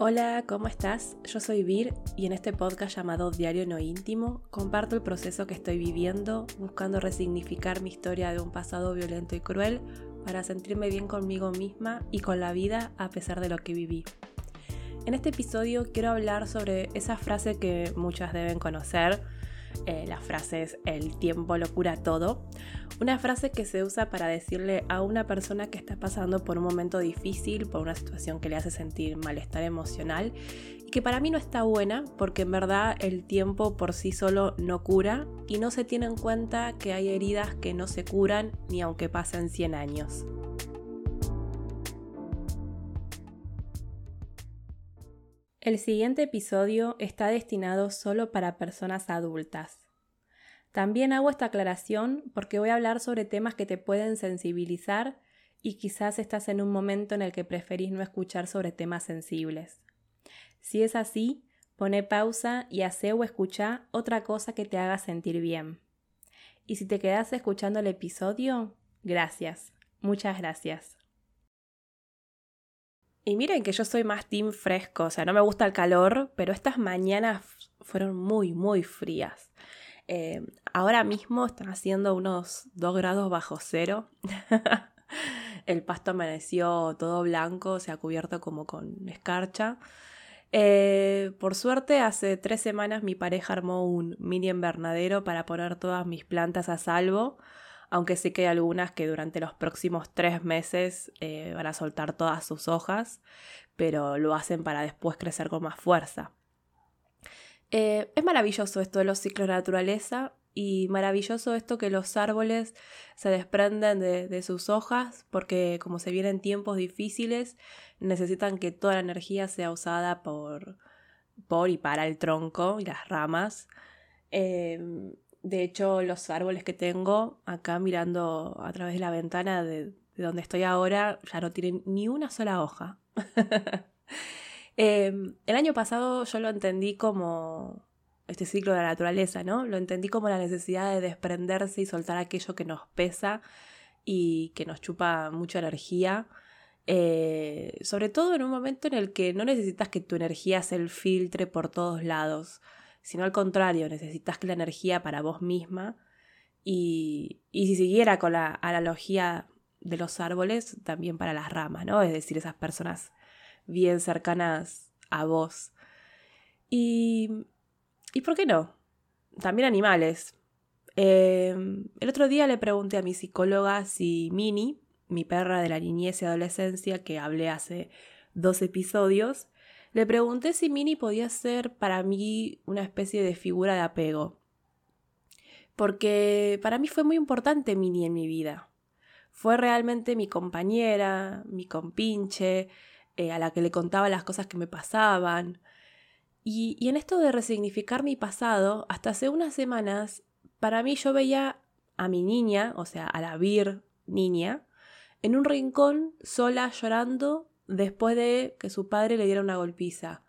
Hola, ¿cómo estás? Yo soy Vir y en este podcast llamado Diario No Íntimo comparto el proceso que estoy viviendo buscando resignificar mi historia de un pasado violento y cruel para sentirme bien conmigo misma y con la vida a pesar de lo que viví. En este episodio quiero hablar sobre esa frase que muchas deben conocer, eh, la frase es el tiempo lo cura todo. Una frase que se usa para decirle a una persona que está pasando por un momento difícil, por una situación que le hace sentir malestar emocional y que para mí no está buena porque en verdad el tiempo por sí solo no cura y no se tiene en cuenta que hay heridas que no se curan ni aunque pasen 100 años. El siguiente episodio está destinado solo para personas adultas. También hago esta aclaración porque voy a hablar sobre temas que te pueden sensibilizar y quizás estás en un momento en el que preferís no escuchar sobre temas sensibles. Si es así, pone pausa y hace o escucha otra cosa que te haga sentir bien. Y si te quedas escuchando el episodio, gracias, muchas gracias. Y miren que yo soy más team fresco, o sea, no me gusta el calor, pero estas mañanas fueron muy, muy frías. Eh, ahora mismo están haciendo unos 2 grados bajo cero. el pasto amaneció todo blanco, se ha cubierto como con escarcha. Eh, por suerte, hace tres semanas mi pareja armó un mini invernadero para poner todas mis plantas a salvo aunque sí que hay algunas que durante los próximos tres meses eh, van a soltar todas sus hojas, pero lo hacen para después crecer con más fuerza. Eh, es maravilloso esto de los ciclos de naturaleza y maravilloso esto que los árboles se desprenden de, sus hojas porque como se vienen tiempos difíciles necesitan que toda la energía sea usada por, por y para el tronco y las ramas. Eh, de hecho, los árboles que tengo acá mirando a través de la ventana de, donde estoy ahora ya no tienen ni una sola hoja. Em, el año pasado yo lo entendí como este ciclo de la naturaleza, ¿no? Lo entendí como la necesidad de desprenderse y soltar aquello que nos pesa y que nos chupa mucha energía. Eh, sobre todo en un momento en el que no necesitas que tu energía se filtre por todos lados sino al contrario, necesitas que la energía para vos misma. Y, y si siguiera con la analogía de los árboles, también para las ramas, ¿no? Es decir, esas personas bien cercanas a vos. Y, ¿y por qué no? También animales. Em, el otro día le pregunté a mi psicóloga si Mini, mi perra de la niñez y adolescencia, que hablé hace dos episodios, le pregunté si Mini podía ser para mí una especie de figura de apego. Porque para mí fue muy importante Mini en mi vida. Fue realmente mi compañera, mi compinche, eh, a la que le contaba las cosas que me pasaban. Y, en esto de resignificar mi pasado, hasta hace unas semanas, para mí yo veía a mi niña, o sea, a la Vir niña, en un rincón sola llorando después de que su padre le diera una golpiza.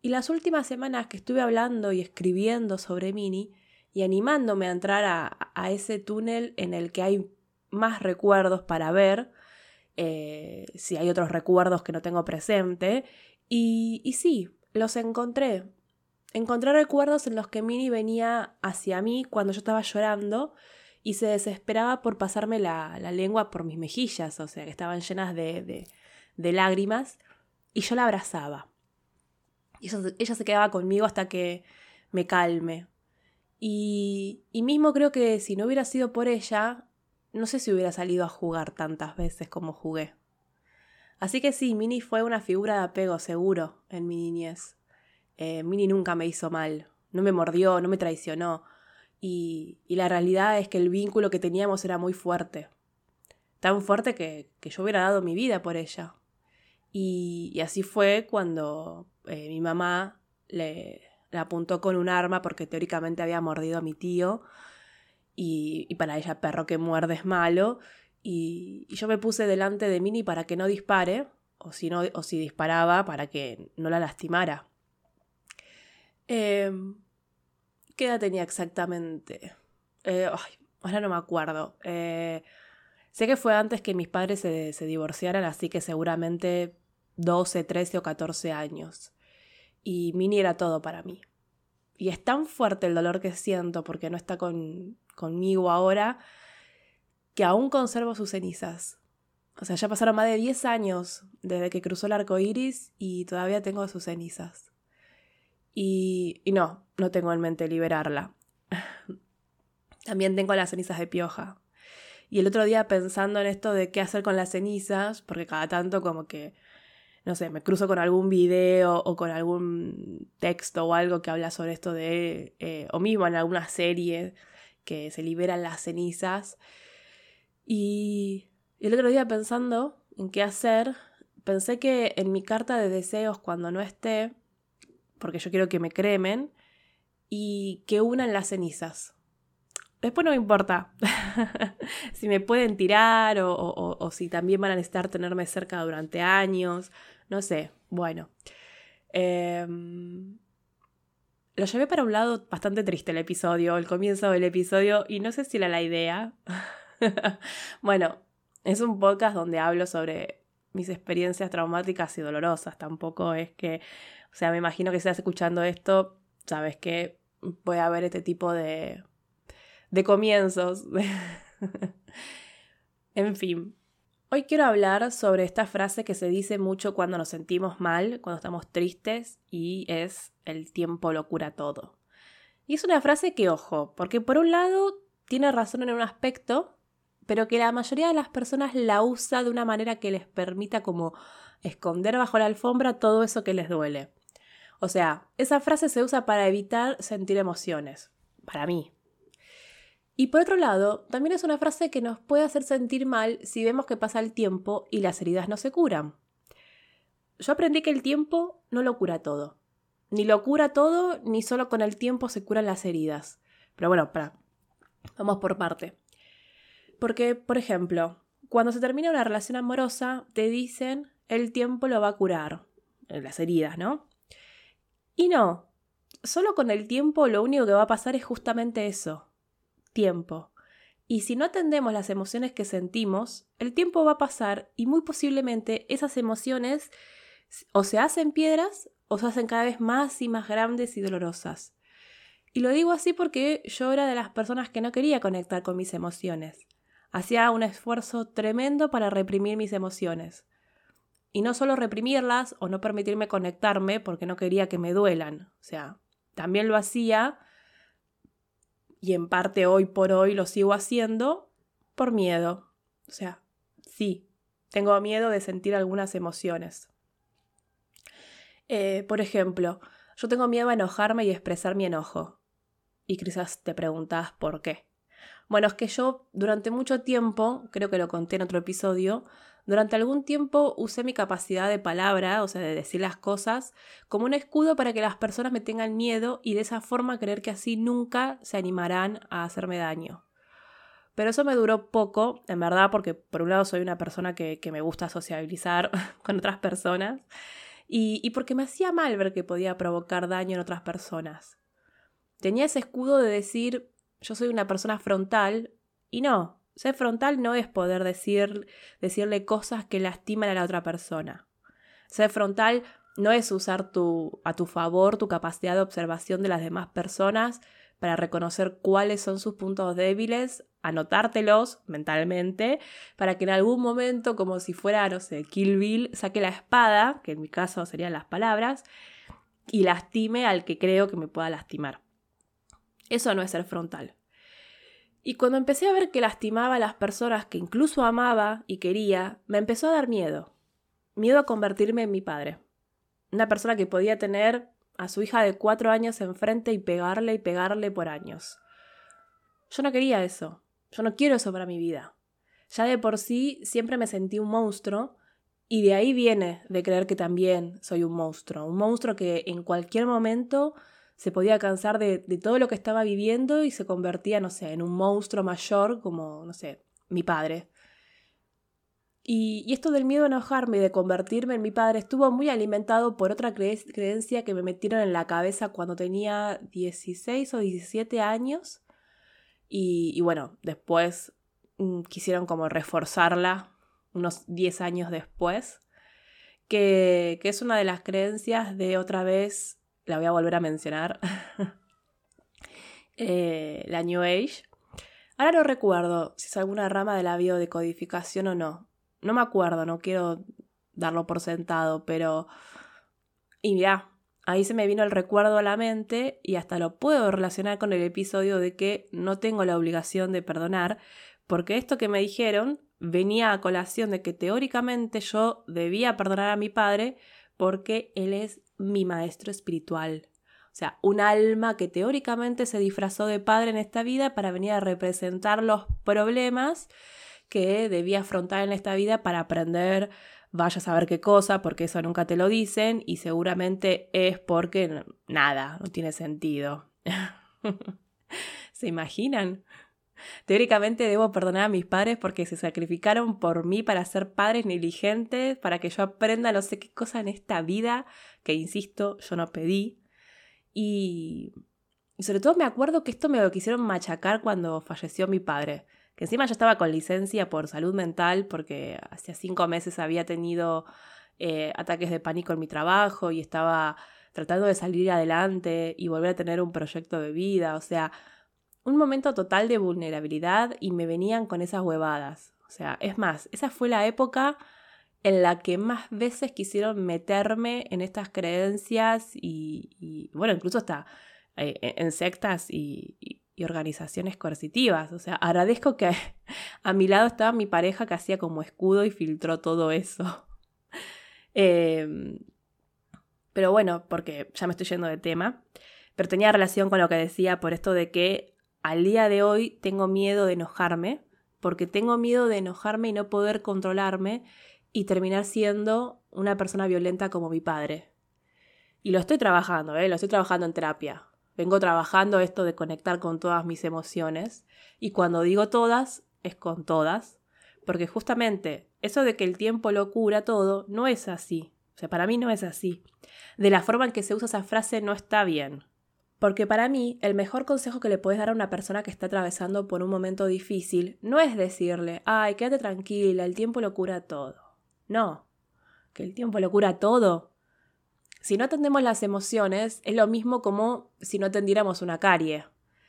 Y las últimas semanas que estuve hablando y escribiendo sobre Mini y animándome a entrar a, ese túnel en el que hay más recuerdos para ver, eh, si hay otros recuerdos que no tengo presente, y, y sí, los encontré. Encontré recuerdos en los que Mini venía hacia mí cuando yo estaba llorando y se desesperaba por pasarme la, lengua por mis mejillas, o sea, que estaban llenas de de lágrimas y yo la abrazaba. Y ella, se quedaba conmigo hasta que me calme. Y, y mismo creo que si no hubiera sido por ella, no sé si hubiera salido a jugar tantas veces como jugué. Así que sí, Mini fue una figura de apego seguro en mi niñez. Eh, Mini nunca me hizo mal, no me mordió, no me traicionó. Y, y, la realidad es que el vínculo que teníamos era muy fuerte. Tan fuerte que, que yo hubiera dado mi vida por ella. Y, así fue cuando eh, mi mamá le, apuntó con un arma porque teóricamente había mordido a mi tío. Y, para ella perro que muerde es malo. Y, yo me puse delante de Mini para que no dispare, o si, no, o si disparaba para que no la lastimara. Em, ¿Qué edad tenía exactamente? Eh, ahora no me acuerdo. Eh, sé que fue antes que mis padres se, se divorciaran, así que seguramente 12, 13 o 14 años. Y Mini era todo para mí. Y es tan fuerte el dolor que siento porque no está conmigo ahora que aún conservo sus cenizas. O sea, ya pasaron más de 10 años desde que cruzó el arco iris y todavía tengo sus cenizas. Y, y no, no tengo en mente liberarla. También tengo las cenizas de pioja. Y el otro día pensando en esto de qué hacer con las cenizas, porque cada tanto como que, no sé, me cruzo con algún video o con algún texto o algo que habla sobre esto de, eh, o mismo en alguna serie que se liberan las cenizas. Y el otro día pensando en qué hacer, pensé que en mi carta de deseos cuando no esté, porque yo quiero que me cremen, y que unan las cenizas. Después no me importa si me pueden tirar o, si también van a necesitar tenerme cerca durante años. No sé, bueno. Em, lo llevé para un lado bastante triste el episodio, el comienzo del episodio, y no sé si era la idea. bueno, es un podcast donde hablo sobre mis experiencias traumáticas y dolorosas. Tampoco es que, o sea, me imagino que estás escuchando esto, sabes que a ver este tipo de, de comienzos. en fin. Hoy quiero hablar sobre esta frase que se dice mucho cuando nos sentimos mal, cuando estamos tristes, y es el tiempo lo cura todo. Y es una frase que, ojo, porque por un lado tiene razón en un aspecto, pero que la mayoría de las personas la usa de una manera que les permita como esconder bajo la alfombra todo eso que les duele. O sea, esa frase se usa para evitar sentir emociones, para mí, y por otro lado, también es una frase que nos puede hacer sentir mal si vemos que pasa el tiempo y las heridas no se curan. Yo aprendí que el tiempo no lo cura todo. Ni lo cura todo, ni solo con el tiempo se curan las heridas. Pero bueno, para. Vamos por parte. Porque, por ejemplo, cuando se termina una relación amorosa, te dicen el tiempo lo va a curar. Las heridas, ¿no? Y no. Solo con el tiempo lo único que va a pasar es justamente eso tiempo. Y si no atendemos las emociones que sentimos, el tiempo va a pasar y muy posiblemente esas emociones o se hacen piedras o se hacen cada vez más y más grandes y dolorosas. Y lo digo así porque yo era de las personas que no quería conectar con mis emociones. Hacía un esfuerzo tremendo para reprimir mis emociones. Y no solo reprimirlas o no permitirme conectarme porque no quería que me duelan. O sea, también lo hacía y en parte hoy por hoy lo sigo haciendo por miedo. O sea, sí, tengo miedo de sentir algunas emociones. Eh, por ejemplo, yo tengo miedo a enojarme y expresar mi enojo. Y quizás te preguntas por qué. Bueno, es que yo durante mucho tiempo, creo que lo conté en otro episodio, durante algún tiempo usé mi capacidad de palabra, o sea, de decir las cosas, como un escudo para que las personas me tengan miedo y de esa forma creer que así nunca se animarán a hacerme daño. Pero eso me duró poco, en verdad, porque por un lado soy una persona que, me gusta sociabilizar con otras personas y, y porque me hacía mal ver que podía provocar daño en otras personas. Tenía ese escudo de decir, yo soy una persona frontal y no, ser frontal no es poder decir, decirle cosas que lastiman a la otra persona. Ser frontal no es usar tu, a tu favor tu capacidad de observación de las demás personas para reconocer cuáles son sus puntos débiles, anotártelos mentalmente, para que en algún momento, como si fuera, no sé, Kill Bill, saque la espada, que en mi caso serían las palabras, y lastime al que creo que me pueda lastimar. Eso no es ser frontal. Y cuando empecé a ver que lastimaba a las personas que incluso amaba y quería, me empezó a dar miedo. Miedo a convertirme en mi padre. Una persona que podía tener a su hija de cuatro años enfrente y pegarle y pegarle por años. Yo no quería eso. Yo no quiero eso para mi vida. Ya de por sí siempre me sentí un monstruo y de ahí viene de creer que también soy un monstruo. Un monstruo que en cualquier momento se podía cansar de, todo lo que estaba viviendo y se convertía, no sé, en un monstruo mayor como, no sé, mi padre. Y, esto del miedo a enojarme y de convertirme en mi padre estuvo muy alimentado por otra creencia que me metieron en la cabeza cuando tenía 16 o 17 años. Y, bueno, después mm, quisieron como reforzarla unos 10 años después, que, es una de las creencias de otra vez, la voy a volver a mencionar, eh, la New Age. Ahora no recuerdo si es alguna rama de la biodecodificación o no. No me acuerdo, no quiero darlo por sentado, pero... Y ya, ahí se me vino el recuerdo a la mente y hasta lo puedo relacionar con el episodio de que no tengo la obligación de perdonar, porque esto que me dijeron venía a colación de que teóricamente yo debía perdonar a mi padre porque él es mi maestro espiritual. O sea, un alma que teóricamente se disfrazó de padre en esta vida para venir a representar los problemas que debía afrontar en esta vida para aprender vaya a saber qué cosa, porque eso nunca te lo dicen y seguramente es porque nada, no tiene sentido. ¿Se imaginan? Teóricamente debo perdonar a mis padres porque se sacrificaron por mí para ser padres negligentes, para que yo aprenda no sé qué cosa en esta vida que, insisto, yo no pedí. Y, sobre todo me acuerdo que esto me lo quisieron machacar cuando falleció mi padre, que encima yo estaba con licencia por salud mental porque hacía cinco meses había tenido eh, ataques de pánico en mi trabajo y estaba tratando de salir adelante y volver a tener un proyecto de vida, o sea, un momento total de vulnerabilidad y me venían con esas huevadas. O sea, es más, esa fue la época en la que más veces quisieron meterme en estas creencias y, bueno, incluso hasta eh, en sectas y, organizaciones coercitivas. O sea, agradezco que a, mi lado estaba mi pareja que hacía como escudo y filtró todo eso. Em, pero bueno, porque ya me estoy yendo de tema, pero tenía relación con lo que decía por esto de que al día de hoy tengo miedo de enojarme, porque tengo miedo de enojarme y no poder controlarme y terminar siendo una persona violenta como mi padre. Y lo estoy trabajando, ¿eh? lo estoy trabajando en terapia. Vengo trabajando esto de conectar con todas mis emociones. Y cuando digo todas, es con todas. Porque justamente eso de que el tiempo lo cura todo, no es así. O sea, para mí no es así. De la forma en que se usa esa frase no está bien. Porque para mí, el mejor consejo que le puedes dar a una persona que está atravesando por un momento difícil no es decirle, ay, quédate tranquila, el tiempo lo cura todo. No, que el tiempo lo cura todo. Si no atendemos las emociones, es lo mismo como si no atendiéramos una carie.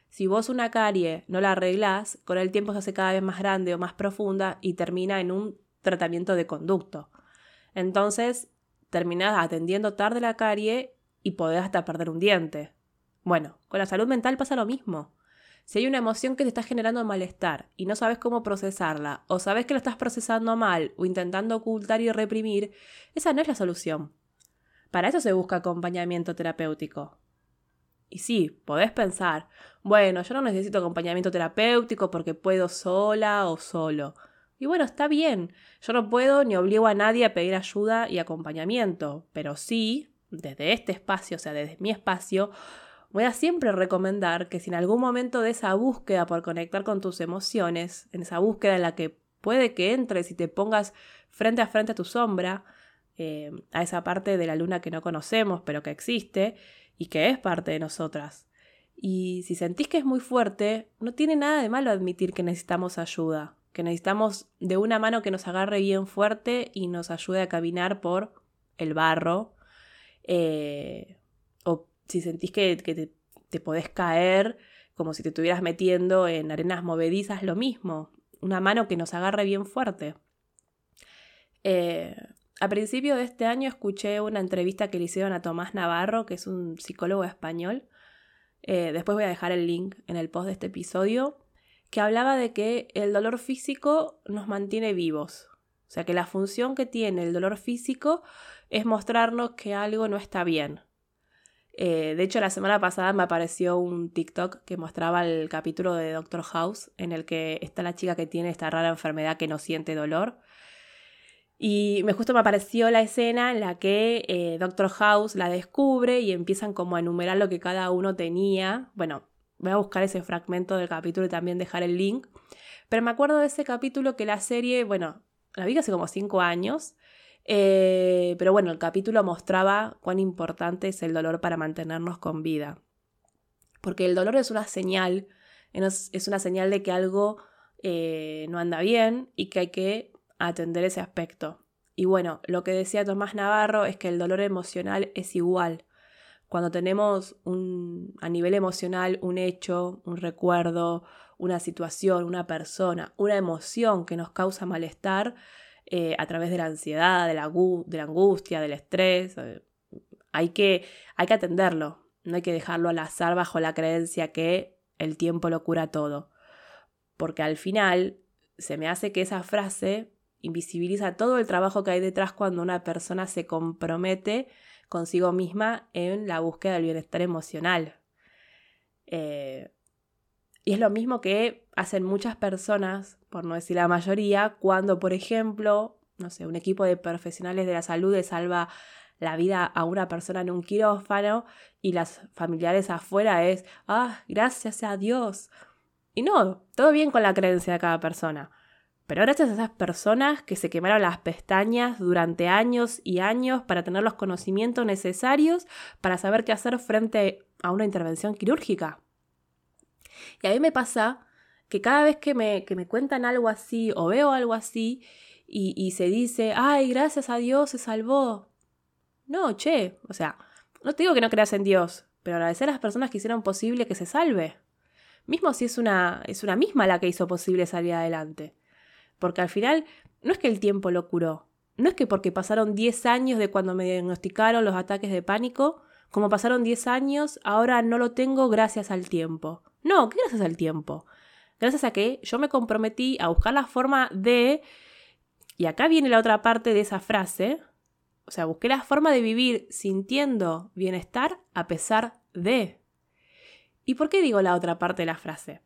Si vos una carie no la arreglás, con el tiempo se hace cada vez más grande o más profunda y termina en un tratamiento de conducto. Entonces, terminás atendiendo tarde la carie y podés hasta perder un diente. Bueno, con la salud mental pasa lo mismo. Si hay una emoción que te está generando malestar y no sabes cómo procesarla, o sabes que lo estás procesando mal o intentando ocultar y reprimir, esa no es la solución. Para eso se busca acompañamiento terapéutico. Y sí, podés pensar, bueno, yo no necesito acompañamiento terapéutico porque puedo sola o solo. Y bueno, está bien, yo no puedo ni obligo a nadie a pedir ayuda y acompañamiento, pero sí, desde este espacio, o sea, desde mi espacio, Voy a siempre recomendar que si en algún momento de esa búsqueda por conectar con tus emociones, en esa búsqueda en la que puede que entres y te pongas frente a frente a tu sombra, eh, a esa parte de la luna que no conocemos, pero que existe y que es parte de nosotras. Y si sentís que es muy fuerte, no tiene nada de malo admitir que necesitamos ayuda, que necesitamos de una mano que nos agarre bien fuerte y nos ayude a caminar por el barro, eh, si sentís que, te, podés caer como si te estuvieras metiendo en arenas movedizas, lo mismo, una mano que nos agarre bien fuerte. Eh, a principio de este año escuché una entrevista que le hicieron a Tomás Navarro, que es un psicólogo español. Eh, después voy a dejar el link en el post de este episodio, que hablaba de que el dolor físico nos mantiene vivos. O sea que la función que tiene el dolor físico es mostrarnos que algo no está bien, eh, de hecho, la semana pasada me apareció un TikTok que mostraba el capítulo de Doctor House, en el que está la chica que tiene esta rara enfermedad que no siente dolor. Y me justo me apareció la escena en la que eh, Doctor House la descubre y empiezan como a enumerar lo que cada uno tenía. Bueno, voy a buscar ese fragmento del capítulo y también dejar el link. Pero me acuerdo de ese capítulo que la serie, bueno, la vi hace como cinco años eh, pero bueno, el capítulo mostraba cuán importante es el dolor para mantenernos con vida. Porque el dolor es una señal, es una señal de que algo eh, no anda bien y que hay que atender ese aspecto. Y bueno, lo que decía Tomás Navarro es que el dolor emocional es igual. Cuando tenemos un, a nivel emocional un hecho, un recuerdo, una situación, una persona, una emoción que nos causa malestar eh, a través de la ansiedad, de la, de la angustia, del estrés, eh, hay, que, hay que atenderlo. No hay que dejarlo al azar bajo la creencia que el tiempo lo cura todo. Porque al final se me hace que esa frase invisibiliza todo el trabajo que hay detrás cuando una persona se compromete consigo misma en la búsqueda del bienestar emocional. Eh, y es lo mismo que hacen muchas personas, por no decir la mayoría, cuando, por ejemplo, no sé, un equipo de profesionales de la salud le salva la vida a una persona en un quirófano y las familiares afuera es, ah, gracias a Dios. Y no, todo bien con la creencia de cada persona. Pero gracias a esas personas que se quemaron las pestañas durante años y años para tener los conocimientos necesarios para saber qué hacer frente a una intervención quirúrgica. Y a mí me pasa que cada vez que me, que me cuentan algo así o veo algo así y, y se dice, ay, gracias a Dios se salvó. No, che, o sea, no te digo que no creas en Dios, pero agradecer a las personas que hicieron posible que se salve. Mismo si es una, es una misma la que hizo posible salir adelante. Porque al final no es que el tiempo lo curó. No es que porque pasaron 10 años de cuando me diagnosticaron los ataques de pánico, como pasaron 10 años, ahora no lo tengo gracias al tiempo. No, ¿qué gracias al tiempo? Gracias a que yo me comprometí a buscar la forma de... Y acá viene la otra parte de esa frase. O sea, busqué la forma de vivir sintiendo bienestar a pesar de. ¿Y por qué digo la otra parte de la frase?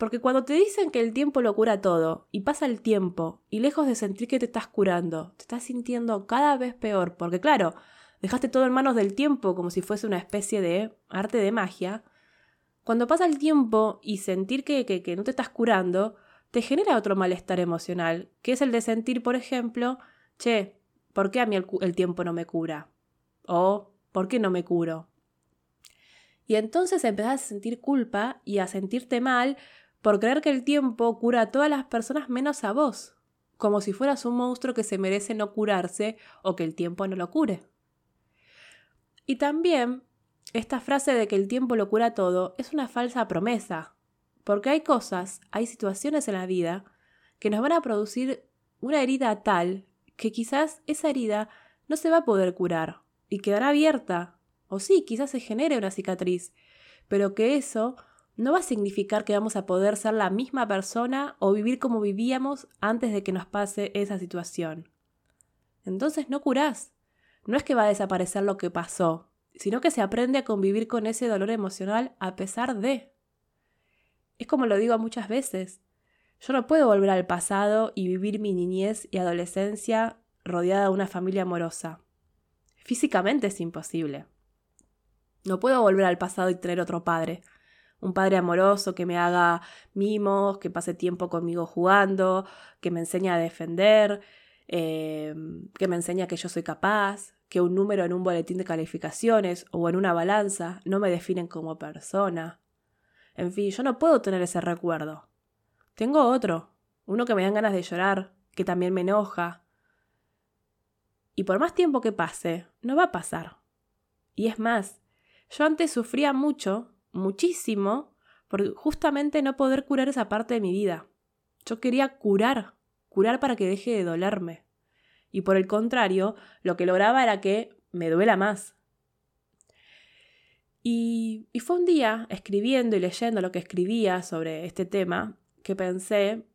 Porque cuando te dicen que el tiempo lo cura todo, y pasa el tiempo, y lejos de sentir que te estás curando, te estás sintiendo cada vez peor, porque claro, dejaste todo en manos del tiempo como si fuese una especie de arte de magia, cuando pasa el tiempo y sentir que, que, no te estás curando, te genera otro malestar emocional, que es el de sentir, por ejemplo, che, ¿por qué a mí el, el tiempo no me cura? O ¿por qué no me curo? Y entonces empezás a sentir culpa y a sentirte mal por creer que el tiempo cura a todas las personas menos a vos, como si fueras un monstruo que se merece no curarse o que el tiempo no lo cure. Y también esta frase de que el tiempo lo cura todo es una falsa promesa, porque hay cosas, hay situaciones en la vida que nos van a producir una herida tal que quizás esa herida no se va a poder curar y quedará abierta, o sí, quizás se genere una cicatriz, pero que eso no va a significar que vamos a poder ser la misma persona o vivir como vivíamos antes de que nos pase esa situación. Entonces no curás. No es que va a desaparecer lo que pasó, sino que se aprende a convivir con ese dolor emocional a pesar de. Es como lo digo muchas veces. Yo no puedo volver al pasado y vivir mi niñez y adolescencia rodeada de una familia amorosa. Físicamente es imposible. No puedo volver al pasado y tener otro padre, un padre amoroso que me haga mimos, que pase tiempo conmigo jugando, que me enseñe a defender, eh, que me enseñe que yo soy capaz, que un número en un boletín de calificaciones o en una balanza no me definen como persona. En fin, yo no puedo tener ese recuerdo. Tengo otro, uno que me dan ganas de llorar, que también me enoja. Y por más tiempo que pase, no va a pasar. Y es más, yo antes sufría mucho muchísimo por justamente no poder curar esa parte de mi vida. Yo quería curar, curar para que deje de dolerme. Y por el contrario, lo que lograba era que me duela más. Y, y fue un día, escribiendo y leyendo lo que escribía sobre este tema, que pensé,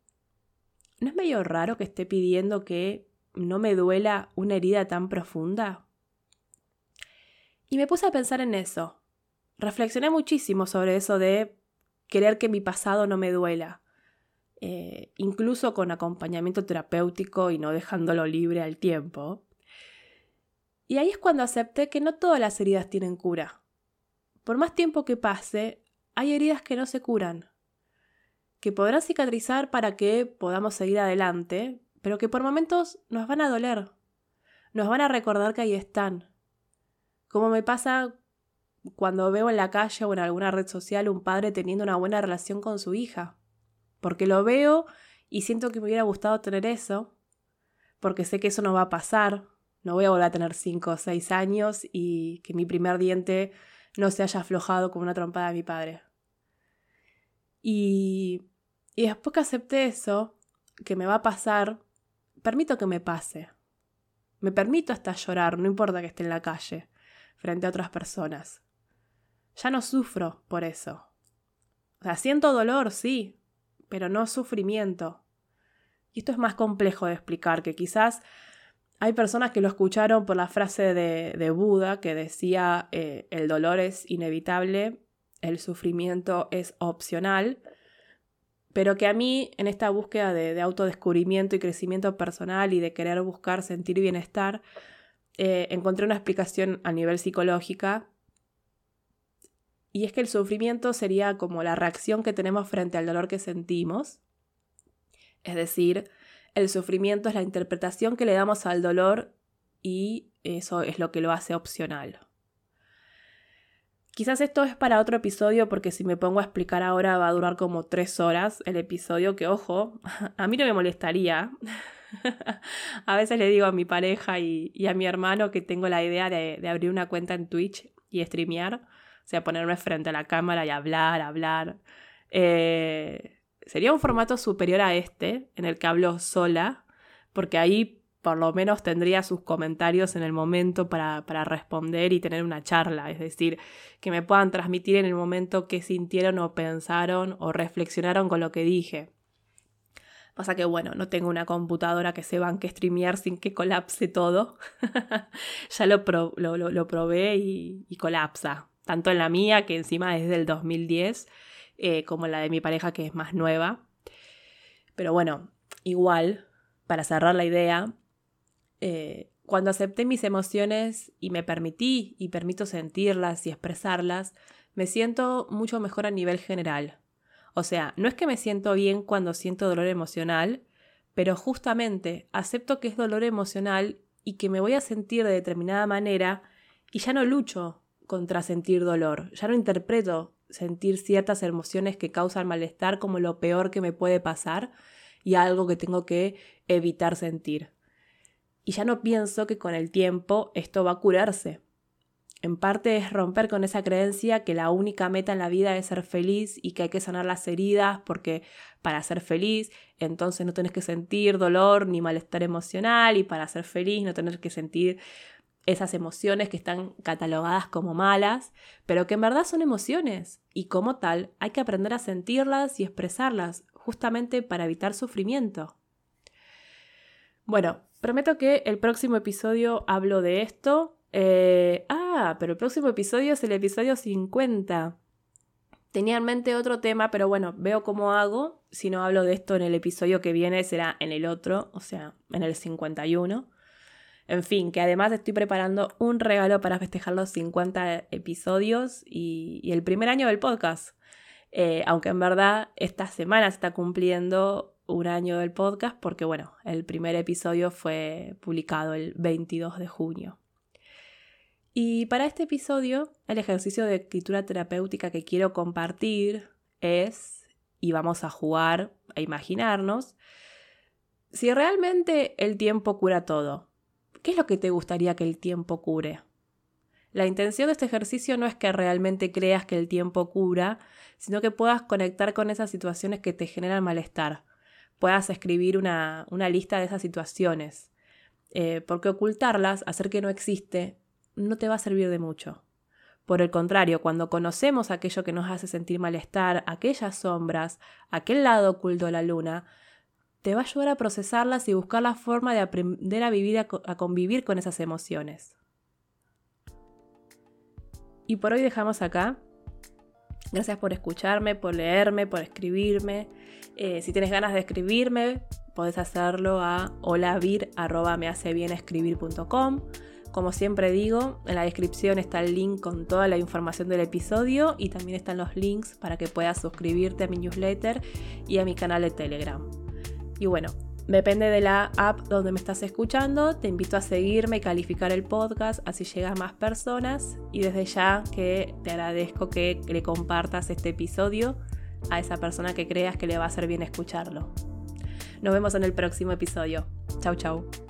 ¿no es medio raro que esté pidiendo que no me duela una herida tan profunda? Y me puse a pensar en eso, reflexioné muchísimo sobre eso de querer que mi pasado no me duela, eh, incluso con acompañamiento terapéutico y no dejándolo libre al tiempo. Y ahí es cuando acepté que no todas las heridas tienen cura. Por más tiempo que pase, hay heridas que no se curan, que podrán cicatrizar para que podamos seguir adelante, pero que por momentos nos van a doler, nos van a recordar que ahí están. Como me pasa cuando veo en la calle o en alguna red social un padre teniendo una buena relación con su hija. Porque lo veo y siento que me hubiera gustado tener eso, porque sé que eso no va a pasar, no voy a volver a tener 5 o 6 años y que mi primer diente no se haya aflojado como una trompada de mi padre. Y, y después que acepté eso, que me va a pasar, permito que me pase. Me permito hasta llorar, no importa que esté en la calle, frente a otras personas. Ya no sufro por eso. O sea, siento dolor, sí, pero no sufrimiento. Y esto es más complejo de explicar, que quizás hay personas que lo escucharon por la frase de, de Buda que decía eh, el dolor es inevitable, el sufrimiento es opcional, pero que a mí en esta búsqueda de, autodescubrimiento y crecimiento personal y de querer buscar sentir bienestar, eh, encontré una explicación a nivel psicológica y es que el sufrimiento sería como la reacción que tenemos frente al dolor que sentimos. Es decir, el sufrimiento es la interpretación que le damos al dolor y eso es lo que lo hace opcional. Quizás esto es para otro episodio porque si me pongo a explicar ahora va a durar como tres horas el episodio que, ojo, a mí no me molestaría. a veces le digo a mi pareja y, a mi hermano que tengo la idea de, de abrir una cuenta en Twitch y streamear o sea, ponerme frente a la cámara y hablar, hablar. Eh, sería un formato superior a este, en el que hablo sola, porque ahí por lo menos tendría sus comentarios en el momento para, para, responder y tener una charla, es decir, que me puedan transmitir en el momento qué sintieron o pensaron o reflexionaron con lo que dije. Pasa que, bueno, no tengo una computadora que se banque streamear sin que colapse todo. ya lo, lo, probé y colapsa tanto en la mía, que encima es del 2010, eh, como en la de mi pareja, que es más nueva. Pero bueno, igual, para cerrar la idea, eh, cuando acepté mis emociones y me permití y permito sentirlas y expresarlas, me siento mucho mejor a nivel general. O sea, no es que me siento bien cuando siento dolor emocional, pero justamente acepto que es dolor emocional y que me voy a sentir de determinada manera y ya no lucho contra sentir dolor. Ya no interpreto sentir ciertas emociones que causan malestar como lo peor que me puede pasar y algo que tengo que evitar sentir. Y ya no pienso que con el tiempo esto va a curarse. En parte es romper con esa creencia que la única meta en la vida es ser feliz y que hay que sanar las heridas porque para ser feliz entonces no tienes que sentir dolor ni malestar emocional y para ser feliz no tienes que sentir esas emociones que están catalogadas como malas, pero que en verdad son emociones y como tal hay que aprender a sentirlas y expresarlas justamente para evitar sufrimiento. Bueno, prometo que el próximo episodio hablo de esto. Eh, ah, pero el próximo episodio es el episodio 50. Tenía en mente otro tema, pero bueno, veo cómo hago. Si no hablo de esto en el episodio que viene, será en el otro, o sea, en el 51. En fin, que además estoy preparando un regalo para festejar los 50 episodios y, el primer año del podcast. Eh, aunque en verdad esta semana se está cumpliendo un año del podcast porque bueno, el primer episodio fue publicado el 22 de junio. Y para este episodio, el ejercicio de escritura terapéutica que quiero compartir es, y vamos a jugar a imaginarnos, si realmente el tiempo cura todo. ¿Qué es lo que te gustaría que el tiempo cure? La intención de este ejercicio no es que realmente creas que el tiempo cura, sino que puedas conectar con esas situaciones que te generan malestar. Puedas escribir una, lista de esas situaciones. Eh, porque ocultarlas, hacer que no existe, no te va a servir de mucho. Por el contrario, cuando conocemos aquello que nos hace sentir malestar, aquellas sombras, aquel lado oculto de la luna, te va a ayudar a procesarlas y buscar la forma de aprender a vivir, a, convivir con esas emociones. Y por hoy dejamos acá. Gracias por escucharme, por leerme, por escribirme. Eh, si tienes ganas de escribirme, podés hacerlo a holavir.mehacebienscribir.com. Como siempre digo, en la descripción está el link con toda la información del episodio y también están los links para que puedas suscribirte a mi newsletter y a mi canal de Telegram. Y bueno, depende de la app donde me estás escuchando, te invito a seguirme y calificar el podcast, así llega a más personas. Y desde ya que te agradezco que le compartas este episodio a esa persona que creas que le va a hacer bien escucharlo. Nos vemos en el próximo episodio. Chau, chau.